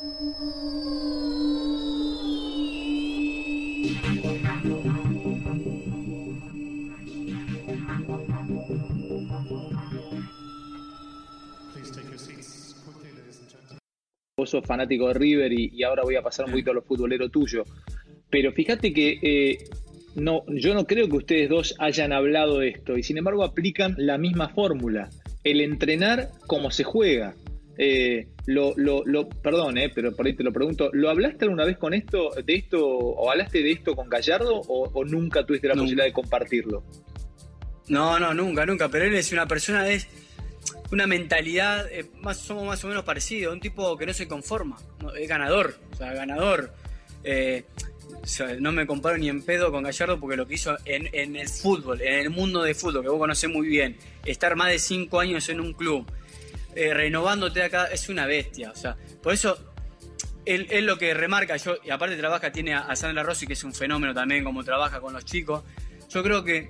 Vos sos fanático de River y, ahora voy a pasar un poquito a lo futbolero tuyo. Pero fíjate que eh, no, yo no creo que ustedes dos hayan hablado de esto y sin embargo aplican la misma fórmula. El entrenar como se juega. Eh, lo, lo, lo, perdón, eh, pero por ahí te lo pregunto, ¿lo hablaste alguna vez con esto, de esto, o hablaste de esto con Gallardo o, nunca tuviste la posibilidad de compartirlo? No, no, nunca, nunca, pero él es una persona, es una mentalidad, eh, más, somos más o menos parecidos, un tipo que no se conforma, es ganador, o sea, ganador. Eh, no me comparo ni en pedo con Gallardo porque lo que hizo en, el fútbol, en el mundo de fútbol, que vos conocés muy bien, estar más de cinco años en un club, eh, renovándote acá, es una bestia. O sea, por eso él, lo que remarca, yo, y aparte trabaja, tiene a, Sandra Rossi, que es un fenómeno también, como trabaja con los chicos. Yo creo que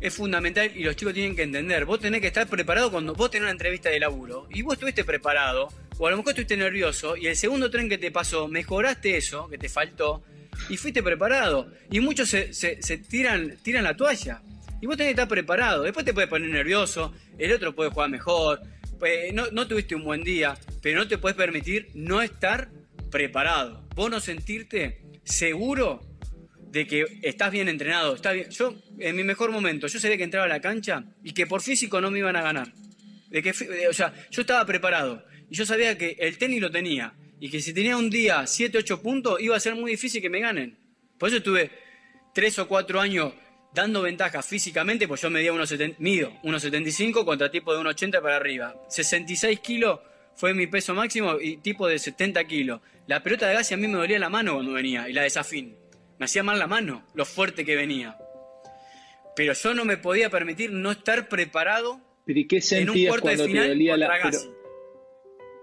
es fundamental y los chicos tienen que entender. Vos tenés que estar preparado cuando vos tenés una entrevista de laburo y vos estuviste preparado, o a lo mejor estuviste nervioso y el segundo tren que te pasó, mejoraste eso que te faltó y fuiste preparado. Y muchos se, tiran, tiran la toalla. Y vos tenés que estar preparado. Después te puedes poner nervioso, el otro puede jugar mejor, pues, no, tuviste un buen día, pero no te puedes permitir no estar preparado. Vos no sentirte seguro de que estás bien entrenado. Está bien. Yo, en mi mejor momento, yo sabía que entraba a la cancha y que por físico no me iban a ganar. De que, o sea, yo estaba preparado y yo sabía que el tenis lo tenía y que si tenía un día 7, 8 puntos iba a ser muy difícil que me ganen. Por eso estuve 3 o 4 años dando ventaja físicamente, pues yo medía unos mido 1,75 contra tipo de 1,80 para arriba. 66 kilos fue mi peso máximo y tipo de 70 kilos. La pelota de gas a mí me dolía la mano cuando venía y la de Zafín. Me hacía mal la mano, lo fuerte que venía. Pero yo no me podía permitir no estar preparado en un cuarto de final contra la...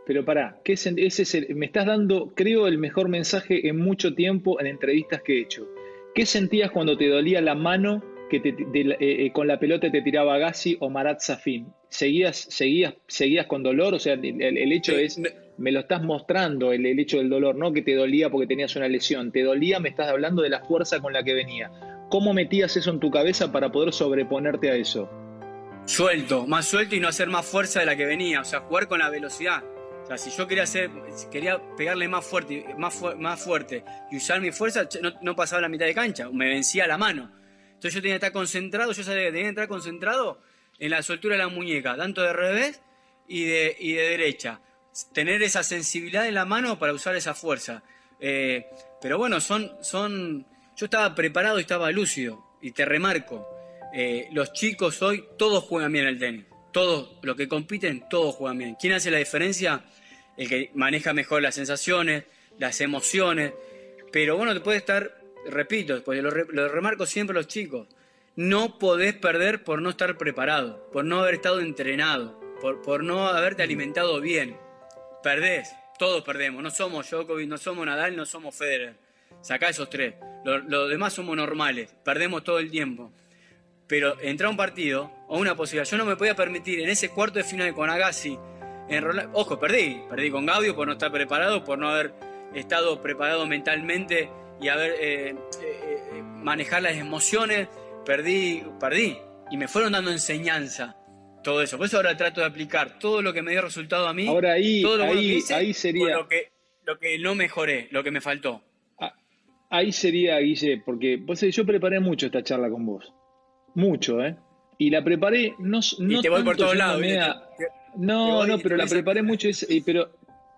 Pero pará, ¿qué ese es me estás dando, creo, el mejor mensaje en mucho tiempo en entrevistas que he hecho. ¿Qué sentías cuando te dolía la mano que te, eh, eh, con la pelota te tiraba Gassi o Marat Safin? ¿Seguías, seguías, ¿Seguías con dolor? O sea, el, hecho es, me lo estás mostrando, el, el, hecho del dolor, no que te dolía porque tenías una lesión. Te dolía, me estás hablando de la fuerza con la que venía. ¿Cómo metías eso en tu cabeza para poder sobreponerte a eso? Suelto, más suelto y no hacer más fuerza de la que venía, o sea, jugar con la velocidad. O sea, si yo quería hacer, quería pegarle más fuerte, más, fuerte y usar mi fuerza, no, pasaba la mitad de cancha, me vencía la mano. Entonces yo tenía que estar concentrado, yo sabía que tenía que estar concentrado en la soltura de la muñeca, tanto de revés y de, derecha. Tener esa sensibilidad en la mano para usar esa fuerza. Eh, pero bueno, son, son, yo estaba preparado y estaba lúcido. Y te remarco, eh, los chicos hoy todos juegan bien el tenis todos los que compiten, todos juegan bien. ¿Quién hace la diferencia? El que maneja mejor las sensaciones, las emociones. Pero bueno, te puede estar, repito, pues lo, remarco siempre a los chicos, no podés perder por no estar preparado, por no haber estado entrenado, por, por no haberte alimentado bien. Perdés, todos perdemos, no somos Djokovic, no somos Nadal, no somos Federer. Sacá esos tres. Los demás somos normales, perdemos todo el tiempo pero entrar a un partido o una posibilidad, yo no me podía permitir en ese cuarto de final con Agassi, ojo, perdí, perdí con Gaudio por no estar preparado, por no haber estado preparado mentalmente y haber eh, eh, eh, manejar las emociones, perdí, perdí y me fueron dando enseñanza. Todo eso. Por eso ahora trato de aplicar todo lo que me dio resultado a mí. Ahora ahí, todo lo ahí, que ahí sería. Lo que, lo que no mejoré, lo que me faltó. Ah, ahí sería, Guille, porque pues, yo preparé mucho esta charla con vos mucho, ¿eh? Y la preparé, no, no y te voy por todos lados. No, no, pero la preparé mucho, pero,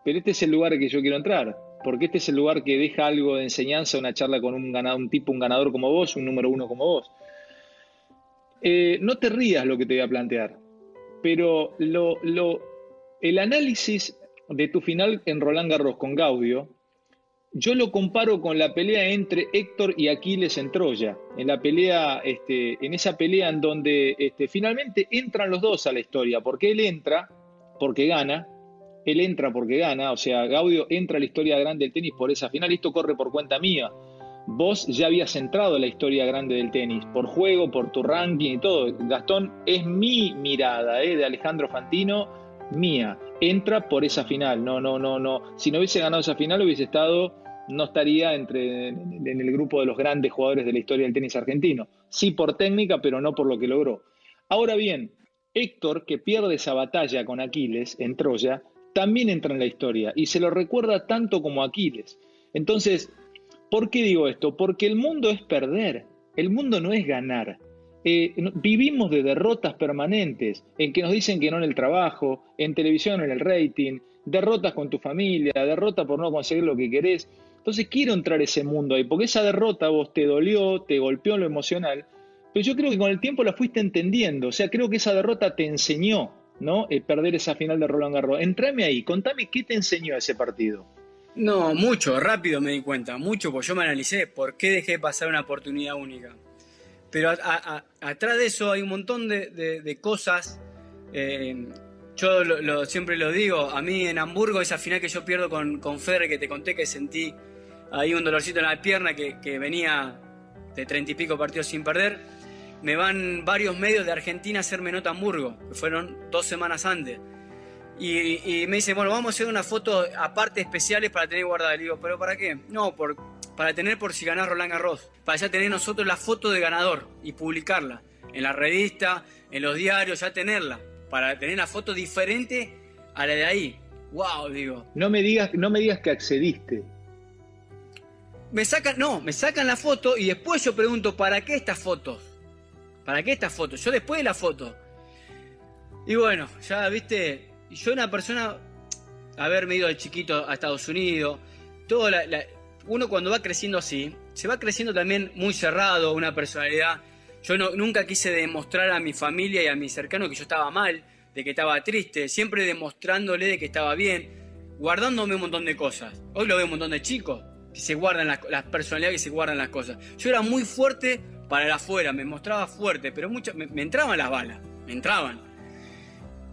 pero este es el lugar que yo quiero entrar, porque este es el lugar que deja algo de enseñanza, una charla con un, ganado, un tipo, un ganador como vos, un número uno como vos. Eh, no te rías lo que te voy a plantear, pero lo, lo, el análisis de tu final en Roland Garros con Gaudio yo lo comparo con la pelea entre Héctor y Aquiles en Troya, en la pelea, este, en esa pelea en donde este, finalmente entran los dos a la historia, porque él entra porque gana, él entra porque gana, o sea, Gaudio entra a la historia grande del tenis por esa final, esto corre por cuenta mía. Vos ya habías entrado a la historia grande del tenis, por juego, por tu ranking y todo. Gastón, es mi mirada ¿eh? de Alejandro Fantino mía. Entra por esa final. No, no, no, no. Si no hubiese ganado esa final, hubiese estado, no estaría entre, en el grupo de los grandes jugadores de la historia del tenis argentino. Sí por técnica, pero no por lo que logró. Ahora bien, Héctor, que pierde esa batalla con Aquiles en Troya, también entra en la historia y se lo recuerda tanto como Aquiles. Entonces, ¿por qué digo esto? Porque el mundo es perder, el mundo no es ganar. Eh, vivimos de derrotas permanentes, en que nos dicen que no en el trabajo, en televisión en el rating, derrotas con tu familia, derrota por no conseguir lo que querés. Entonces quiero entrar a ese mundo ahí, porque esa derrota vos te dolió, te golpeó en lo emocional, pero yo creo que con el tiempo la fuiste entendiendo, o sea, creo que esa derrota te enseñó, ¿no? Eh, perder esa final de Roland Garros. Entrame ahí, contame qué te enseñó ese partido. No, mucho, rápido me di cuenta, mucho, porque yo me analicé por qué dejé pasar una oportunidad única. Pero atrás de eso hay un montón de, cosas. Eh, yo siempre lo digo, a mí en Hamburgo, esa final que yo pierdo con, con Ferre, que te conté que sentí ahí un dolorcito en la pierna que, venía de treinta y pico partidos sin perder, me van varios medios de Argentina a hacerme nota Hamburgo, que fueron dos semanas antes. Y, me dicen, bueno, vamos a hacer una foto aparte especiales para tener guardada. Le digo, ¿pero para qué? No, por, para tener por si ganás Roland Garros, para ya tener nosotros la foto de ganador y publicarla en la revista, en los diarios, ya tenerla, para tener la foto diferente a la de ahí. Wow, digo. No me digas, no me digas que accediste. Me sacan, no, me sacan la foto y después yo pregunto, ¿para qué estas fotos? ¿Para qué estas fotos? Yo después de la foto. Y bueno, ya viste, yo una persona, haberme ido de chiquito a Estados Unidos, toda la, uno cuando va creciendo así, se va creciendo también muy cerrado, una personalidad. Yo no, nunca quise demostrar a mi familia y a mis cercanos que yo estaba mal, de que estaba triste, siempre demostrándole de que estaba bien, guardándome un montón de cosas. Hoy lo veo un montón de chicos que se guardan las, personalidades, que se guardan las cosas. Yo era muy fuerte para el afuera, me mostraba fuerte, pero mucho, me, entraban las balas, me entraban.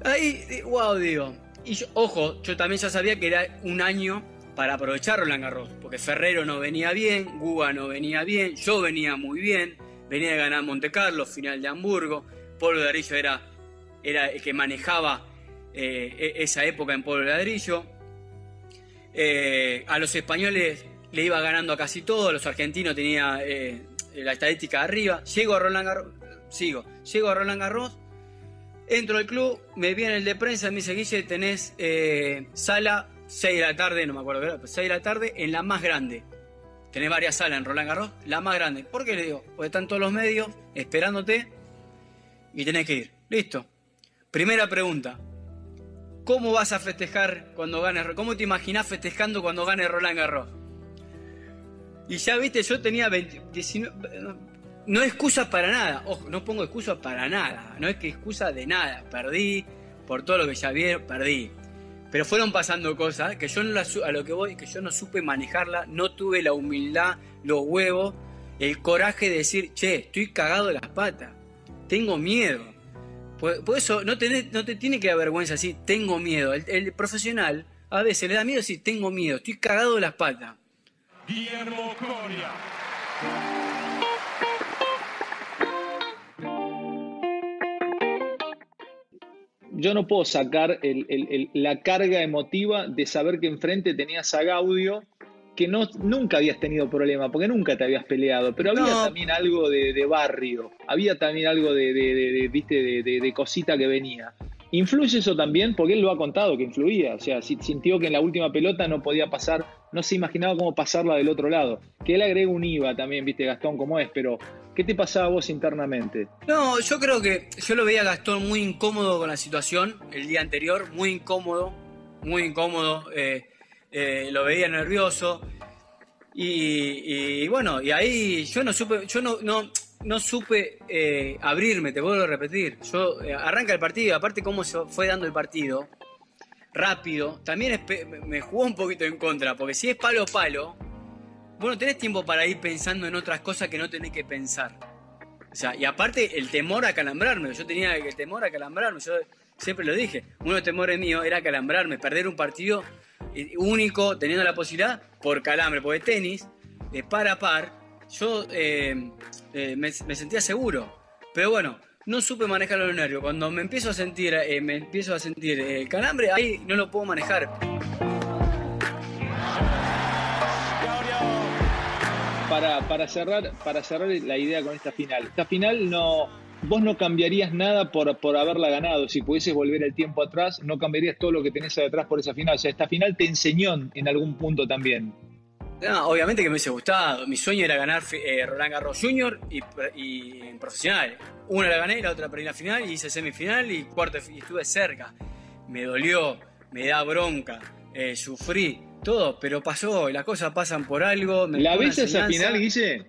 Ahí, wow, digo. Y ojo, yo también ya sabía que era un año para aprovechar Roland Garros, porque Ferrero no venía bien, Guba no venía bien, yo venía muy bien, venía de ganar Monte Carlo, final de Hamburgo, Polo de Ladrillo era, era el que manejaba eh, e, esa época en Polo de Ladrillo. Eh, a los españoles le iba ganando a casi todo, a los argentinos tenía eh, la estadística arriba. Llego a Roland Garros, sigo, llego a Roland Garros, entro al club, me viene el de prensa, me dice, Guille, tenés sala 6 de la tarde, no me acuerdo, pero 6 de la tarde en la más grande. Tenés varias salas en Roland Garros, la más grande. ¿Por qué le digo? Porque están todos los medios esperándote y tenés que ir. Listo. Primera pregunta. ¿Cómo vas a festejar cuando ganes? ¿Cómo te imaginás festejando cuando gane Roland Garros? Y ya viste, yo tenía 20, 19, no excusa para nada. Ojo, no pongo excusa para nada. No es que excusa de nada. Perdí por todo lo que ya vieron, perdí. Pero fueron pasando cosas que yo no a lo que voy, que yo no supe manejarla, no tuve la humildad, los huevos, el coraje de decir, che, estoy cagado de las patas, tengo miedo. Por, eso no, no te tiene que dar vergüenza decir, tengo miedo. El, profesional a veces le da miedo decir, tengo miedo, estoy cagado de las patas. Guillermo Coria. yo no puedo sacar la carga emotiva de saber que enfrente tenías a Gaudio, que no, nunca habías tenido problema, porque nunca te habías peleado, pero había también algo de, barrio, había también algo de, de cosita que venía. ¿Influye eso también? Porque él lo ha contado que influía. O sea, sintió que en la última pelota no podía pasar, no se imaginaba cómo pasarla del otro lado. Que él agrega un IVA también, viste, Gastón, cómo es, pero ¿qué te pasaba vos internamente? No, yo creo que yo lo veía a Gastón muy incómodo con la situación el día anterior, muy incómodo, muy incómodo. Eh, eh, lo veía nervioso. Y, y, bueno, y ahí yo no supe, yo no, no, no supe eh, abrirme, te vuelvo a repetir. Yo eh, arranca el partido, aparte cómo se fue dando el partido, rápido, también me jugó un poquito en contra, porque si es palo palo, bueno, tenés tiempo para ir pensando en otras cosas que no tenés que pensar. O sea, y aparte el temor a calambrarme, yo tenía el temor a calambrarme, yo siempre lo dije, uno de los temores míos era calambrarme, perder un partido eh, único, teniendo la posibilidad, por calambre, porque tenis, de par a par, yo eh, eh, me, sentía seguro. Pero bueno, no supe manejar los nervios. Cuando me empiezo a sentir, eh, me empiezo a sentir el calambre, ahí no lo puedo manejar. Para, para, cerrar, para cerrar la idea con esta final. Esta final no, vos no cambiarías nada por, por haberla ganado. Si pudieses volver el tiempo atrás, no cambiarías todo lo que tenés atrás por esa final. O sea, esta final te enseñó en algún punto también. No, obviamente que me hubiese gustado. Mi sueño era ganar eh, Roland Garros Junior y, en profesional. Una la gané, la otra perdí la final y hice semifinal y cuarto y estuve cerca. Me dolió, me da bronca, eh, sufrí, todo, pero pasó, las cosas pasan por algo. ¿La ves esa final, Guille?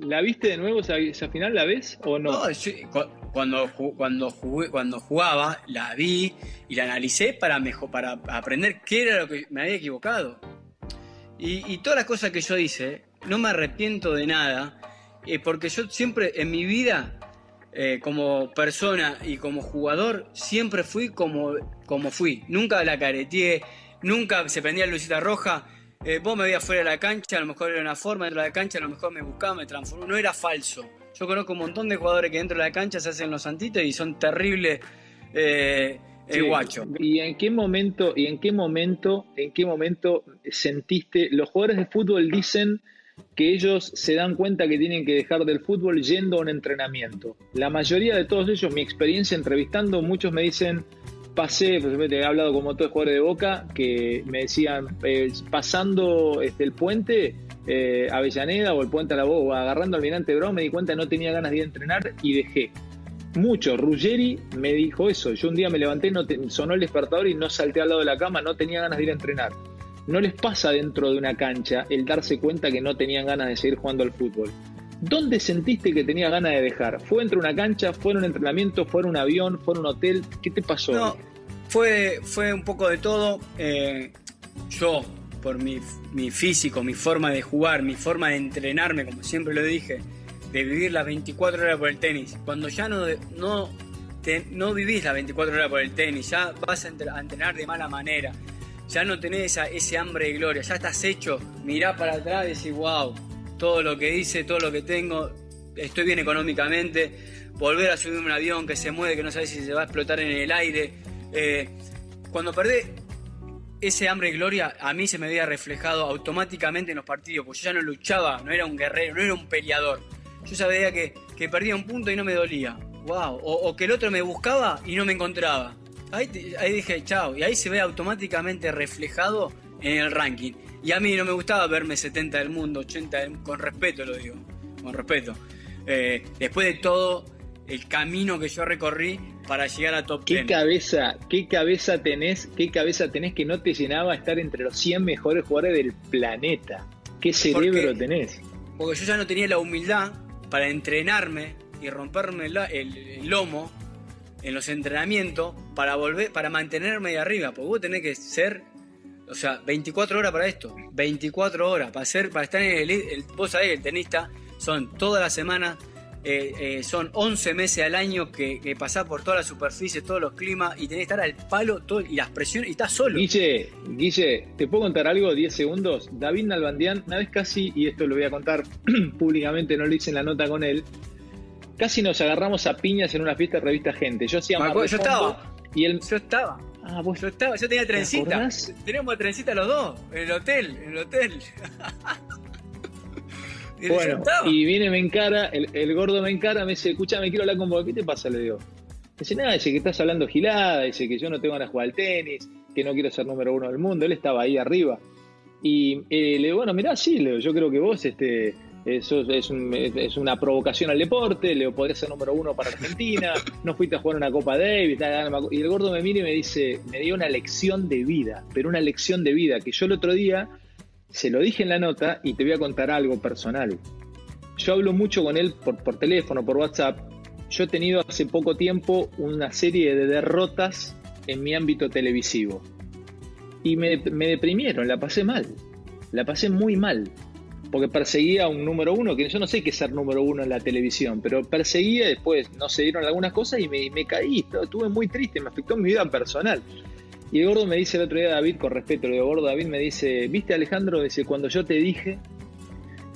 ¿La viste de nuevo esa, final? ¿La ves o no? no cuando, cuando, jugué, cuando jugaba, la vi y la analicé para, mejor, para aprender qué era lo que me había equivocado. Y, todas las cosas que yo hice, no me arrepiento de nada, eh, porque yo siempre en mi vida, eh, como persona y como jugador, siempre fui como, como fui. Nunca la careteé, nunca se prendía lucita roja. Eh, vos me veías fuera de la cancha, a lo mejor era una forma, dentro de la cancha a lo mejor me buscaba, me transformó. No era falso. Yo conozco un montón de jugadores que dentro de la cancha se hacen los santitos y son terribles el guacho. ¿Y en qué momento, y en qué momento, en qué momento sentiste, los jugadores de fútbol dicen que ellos se dan cuenta que tienen que dejar del fútbol yendo a un entrenamiento. La mayoría de todos ellos, mi experiencia entrevistando, muchos me dicen, pasé, he hablado con todos jugadores de Boca, que me decían, eh, pasando este, el puente, eh, Avellaneda o el puente a la Boca, agarrando al Mirante Brown, me di cuenta que no tenía ganas de ir a entrenar y dejé mucho. Ruggeri me dijo eso. Yo un día me levanté, no sonó el despertador y no salté al lado de la cama, no tenía ganas de ir a entrenar. No les pasa dentro de una cancha el darse cuenta que no tenían ganas de seguir jugando al fútbol. ¿Dónde sentiste que tenía ganas de dejar? ¿Fue dentro de una cancha? ¿Fue en un entrenamiento? ¿Fue en un avión? ¿Fue en un hotel? ¿Qué te pasó? No, fue, fue un poco de todo. Eh, yo, por mi, mi físico, mi forma de jugar, mi forma de entrenarme, como siempre lo dije, de vivir las 24 horas por el tenis. Cuando ya no, no, no vivís las 24 horas por el tenis, ya vas a entrenar de mala manera, ya no tenés ese hambre de gloria, ya estás hecho, mirá para atrás y decís, wow, todo lo que hice, todo lo que tengo, estoy bien económicamente, volver a subir un avión que se mueve, que no sabes si se va a explotar en el aire. Eh, cuando perdés ese hambre de gloria, a mí se me había reflejado automáticamente en los partidos, porque yo ya no luchaba, no era un guerrero, no era un peleador yo sabía que, que perdía un punto y no me dolía. ¡Wow! O, que el otro me buscaba y no me encontraba. Ahí, ahí dije, chao. Y ahí se ve automáticamente reflejado en el ranking. Y a mí no me gustaba verme 70 del mundo, 80 del, con respeto lo digo, con respeto. Eh, después de todo el camino que yo recorrí para llegar a top ¿Qué cabeza, qué cabeza tenés, qué cabeza tenés que no te llenaba estar entre los 100 mejores jugadores del planeta? ¿Qué cerebro tenés? Porque yo ya no tenía la humildad para entrenarme y romperme el, lomo en los entrenamientos para volver, para mantenerme de arriba, porque vos tenés que ser, o sea, 24 horas para esto, 24 horas para ser, para estar en el, el vos sabés, el tenista son toda la semana eh, eh, son 11 meses al año que, que pasás por toda la superficie, todos los climas y tenés que estar al palo todo, y las presiones y estás solo. Guille, Guille, ¿te puedo contar algo? 10 segundos. David Nalbandián, una vez casi, y esto lo voy a contar públicamente, no lo hice en la nota con él, casi nos agarramos a piñas en una fiesta de revista Gente. Yo hacía Yo estaba. Y él... Yo estaba. Ah, vos yo estaba, yo tenía trencita. Teníamos trencita los dos, en el hotel, en el hotel. bueno, y viene, me encara, el, gordo me encara, me dice, escucha, me quiero hablar con vos, ¿qué te pasa? Le digo. Dice, nada, dice que estás hablando gilada, dice que yo no tengo ganas de jugar al tenis, que no quiero ser número uno del mundo, él estaba ahí arriba. Y eh, le digo, bueno, mirá, sí, le digo, yo creo que vos, este, eso es, es, una provocación al deporte, le podrías ser número uno para Argentina, no fuiste a jugar una Copa Davis, y el gordo me mira y me dice, me dio una lección de vida, pero una lección de vida, que yo el otro día se lo dije en la nota y te voy a contar algo personal. Yo hablo mucho con él por, por teléfono, por WhatsApp. Yo he tenido hace poco tiempo una serie de derrotas en mi ámbito televisivo. Y me, me deprimieron, la pasé mal. La pasé muy mal porque perseguía a un número uno, que yo no sé qué es ser número uno en la televisión, pero perseguía, después no se dieron algunas cosas y me, me caí, estuve muy triste, me afectó mi vida personal. Y el gordo me dice el otro día, David, con respeto, el gordo David me dice, viste Alejandro, dice, cuando yo te dije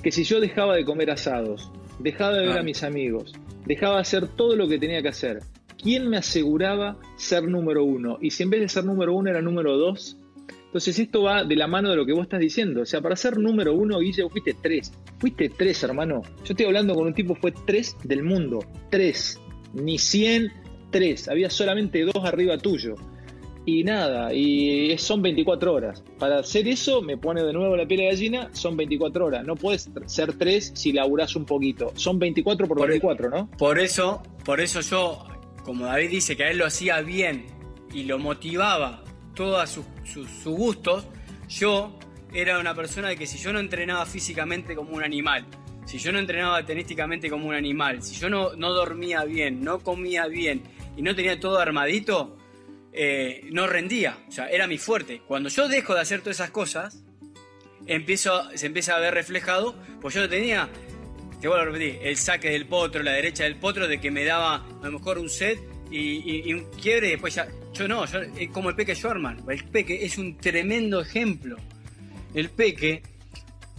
que si yo dejaba de comer asados, dejaba de ver a mis amigos, dejaba de hacer todo lo que tenía que hacer. ¿Quién me aseguraba ser número uno? Y si en vez de ser número uno era número dos, entonces esto va de la mano de lo que vos estás diciendo. O sea, para ser número uno, Guille, vos fuiste tres. Fuiste tres, hermano. Yo estoy hablando con un tipo, fue tres del mundo. Tres. Ni cien, tres. Había solamente dos arriba tuyo. Y nada, y son 24 horas. Para hacer eso, me pone de nuevo la piel de gallina, son 24 horas. No puedes ser 3 si laburás un poquito. Son 24 por, 24, ¿no? Por eso, por eso yo, como David dice que a él lo hacía bien y lo motivaba todos sus, gustos, yo era una persona de que si yo no entrenaba físicamente como un animal, si yo no entrenaba tenísticamente como un animal, si yo no, no dormía bien, no comía bien y no tenía todo armadito, eh, no rendía, o sea, era mi fuerte. Cuando yo dejo de hacer todas esas cosas, empiezo, se empieza a ver reflejado, pues yo tenía, te vuelvo a repetir, el saque del potro, la derecha del potro, de que me daba a lo mejor un set y, un quiebre y después ya, yo no, yo, como el Peque Schwarman, el Peque es un tremendo ejemplo. El Peque,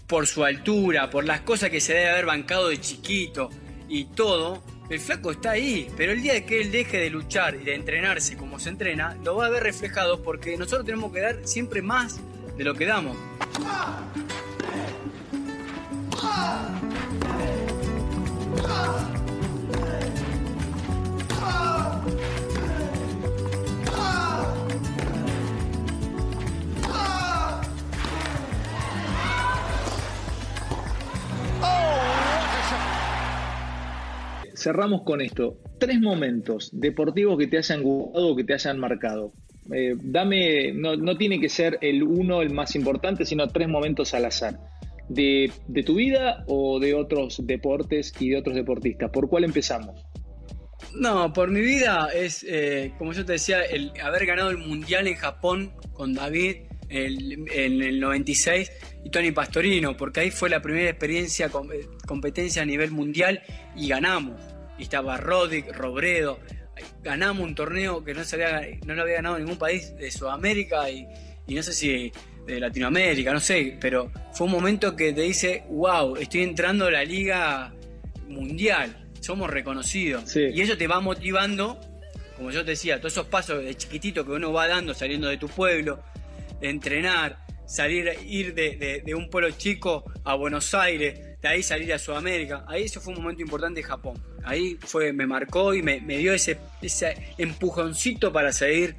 por su altura, por las cosas que se debe haber bancado de chiquito y todo, el flaco está ahí, pero el día que él deje de luchar y de entrenarse como se entrena, lo va a ver reflejado porque nosotros tenemos que dar siempre más de lo que damos. Cerramos con esto. Tres momentos deportivos que te hayan gustado o que te hayan marcado. Eh, dame, no, tiene que ser el uno el más importante, sino tres momentos al azar. De, tu vida o de otros deportes y de otros deportistas. ¿Por cuál empezamos? No, por mi vida es, eh, como yo te decía, el haber ganado el Mundial en Japón con David en el 96 y Tony Pastorino, porque ahí fue la primera experiencia, eh, competencia a nivel mundial y ganamos y estaba Rodic, Robredo. Ganamos un torneo que no, se había, no lo había ganado ningún país de Sudamérica y, no sé si de Latinoamérica, no sé, pero fue un momento que te dice, wow, estoy entrando a la liga mundial, somos reconocidos. Y eso te va motivando, como yo te decía, todos esos pasos de chiquitito que uno va dando saliendo de tu pueblo, entrenar, salir, ir de, de un pueblo chico a Buenos Aires, de ahí salir a Sudamérica. Ahí eso fue un momento importante en Japón. Ahí fue, me marcó y me, dio ese, ese, empujoncito para seguir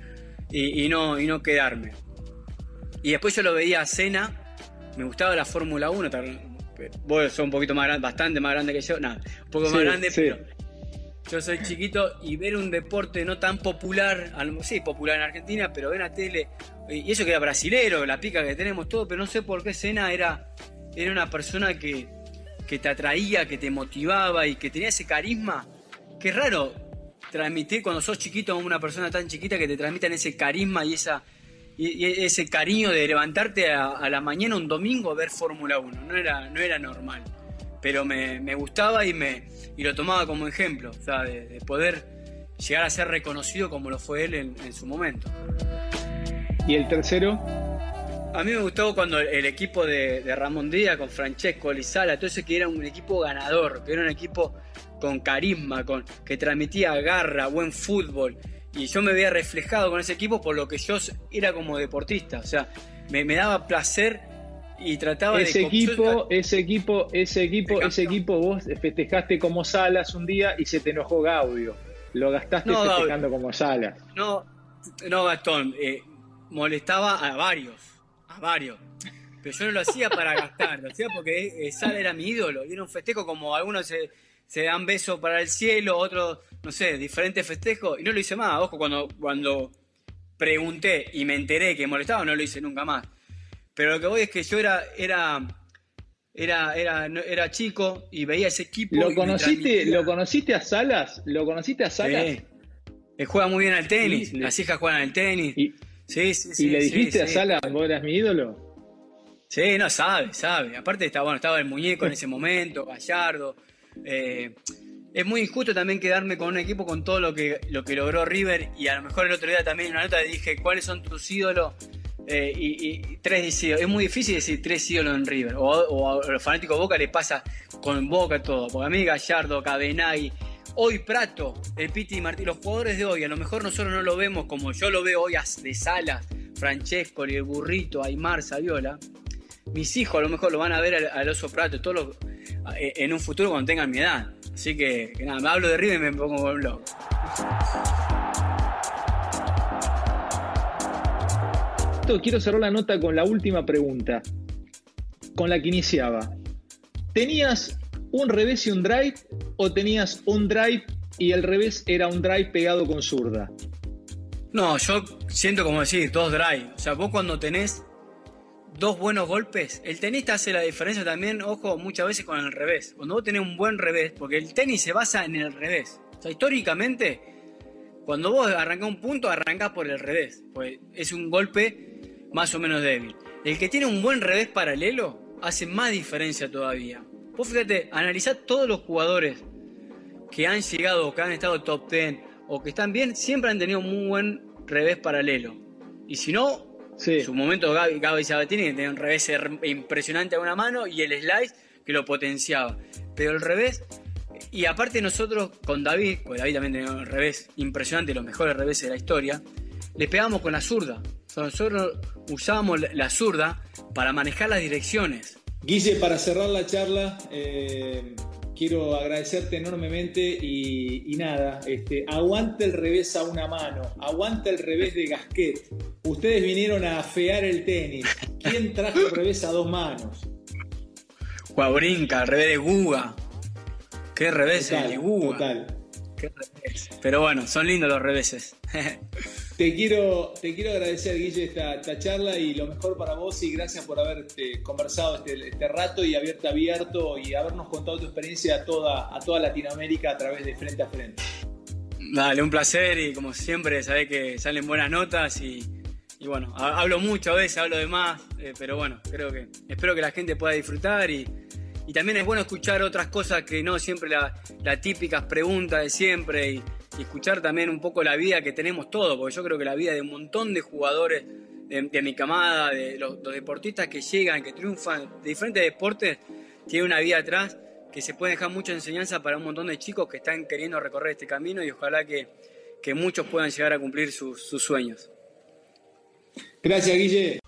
y, no, y no quedarme. Y después yo lo veía a Cena, me gustaba la Fórmula 1, vos sos un poquito más grande, bastante más grande que yo, nada, un poco más grande, pero yo soy chiquito y ver un deporte no tan popular, sí, popular en Argentina, pero ver a tele, y eso que era brasilero, la pica que tenemos todo, pero no sé por qué Cena era, era una persona que, que te atraía, que te motivaba y que tenía ese carisma. Qué raro transmitir cuando sos chiquito a una persona tan chiquita que te transmitan ese carisma y esa y, ese cariño de levantarte a, la mañana un domingo a ver Fórmula 1. No era, no era normal. Pero me, gustaba y, me, y lo tomaba como ejemplo, o sea, de, poder llegar a ser reconocido como lo fue él en, en su momento. ¿Y el tercero? A mí me gustó cuando el equipo de, Ramón Díaz con Francesco Lizala, todo eso que era un equipo ganador, que era un equipo con carisma, con, que transmitía garra, buen fútbol. Y yo me veía reflejado con ese equipo por lo que yo era como deportista. O sea, me, daba placer y trataba ese de... Equipo, ese equipo, ese equipo, ese equipo, vos festejaste como Salas un día y se te enojó Gaudio. Lo gastaste festejando como Salas. No, no Gastón, eh, molestaba a varios varios. Pero yo no lo hacía para gastar, lo hacía porque Sal era mi ídolo. Y era un festejo como algunos se, se dan besos para el cielo, otros, no sé, diferentes festejos. Y no lo hice más. Ojo, cuando, cuando pregunté y me enteré que molestaba, no lo hice nunca más. Pero lo que voy es que yo era, era, era, era, era chico y veía ese equipo. ¿Lo conociste, ¿lo conociste a Salas? ¿Lo conociste a Salas? Sí. Él juega muy bien al tenis, las hijas juegan al tenis. Sí, sí, sí. ¿Y le dijiste a Sala, vos eras mi ídolo? Sí, no, sabe, sabe. Aparte estaba, bueno, estaba el muñeco en ese momento, Gallardo. Eh, es muy injusto también quedarme con un equipo con todo lo que, lo que logró River y a lo mejor el otro día también en una nota le dije cuáles son tus ídolos eh, y, tres ídolos. Es muy difícil decir tres ídolos en River o, a los fanáticos de Boca le pasa con Boca todo. Porque a mí Gallardo, Cabenagui, hoy Prato, el Piti Martí, los jugadores de hoy, a lo mejor nosotros no lo vemos como yo lo veo hoy de Salas, Francesco, el Burrito, Aymar, Saviola. Mis hijos a lo mejor lo van a ver al, Oso Prato todos eh, en un futuro cuando tengan mi edad. Así que, nada, me hablo de River y me pongo el blog. Quiero cerrar la nota con la última pregunta, con la que iniciaba. ¿Tenías un revés y un drive o tenías un drive y el revés era un drive pegado con zurda? No, yo siento como decir, dos drive. O sea, vos cuando tenés dos buenos golpes, el tenista hace la diferencia también, ojo, muchas veces con el revés. Cuando vos tenés un buen revés, porque el tenis se basa en el revés. O sea, históricamente, cuando vos arrancás un punto, arrancás por el revés. Pues es un golpe más o menos débil. El que tiene un buen revés paralelo hace más diferencia todavía. Vos fíjate, analizá todos los jugadores que han llegado o que han estado top 10 o que están bien, siempre han tenido un muy buen revés paralelo. Y si no, en su momento Gaby, Gaby Sabatini que tenía un revés impresionante a una mano y el slice que lo potenciaba. Pero el revés, y aparte nosotros con David, pues David también tenía un revés impresionante, los mejores reveses de la historia, le pegamos con la zurda. nosotros usábamos la zurda para manejar las direcciones. Guille, para cerrar la charla, eh, quiero agradecerte enormemente y, nada, este, aguante el revés a una mano, aguante el revés de Gasquet. Ustedes vinieron a afear el tenis. ¿Quién trajo el revés a dos manos? Brinca, el revés de Guga. Qué revés de Guga. Total. Pero bueno, son lindos los reveses. Te quiero, te quiero agradecer, Guille, esta, charla y lo mejor para vos y gracias por haberte conversado este, este, rato y haberte abierto y habernos contado tu experiencia a toda, a toda Latinoamérica a través de Frente a Frente. Dale, un placer y como siempre, sabés que salen buenas notas y, bueno, hablo mucho a veces, hablo de más, eh, pero bueno, creo que espero que la gente pueda disfrutar y, también es bueno escuchar otras cosas que no siempre las típicas preguntas de siempre y, y escuchar también un poco la vida que tenemos todos, porque yo creo que la vida de un montón de jugadores de, mi camada, de los, deportistas que llegan, que triunfan de diferentes deportes, tiene una vida atrás que se puede dejar mucha enseñanza para un montón de chicos que están queriendo recorrer este camino y ojalá que, muchos puedan llegar a cumplir sus sueños. Gracias, Guille.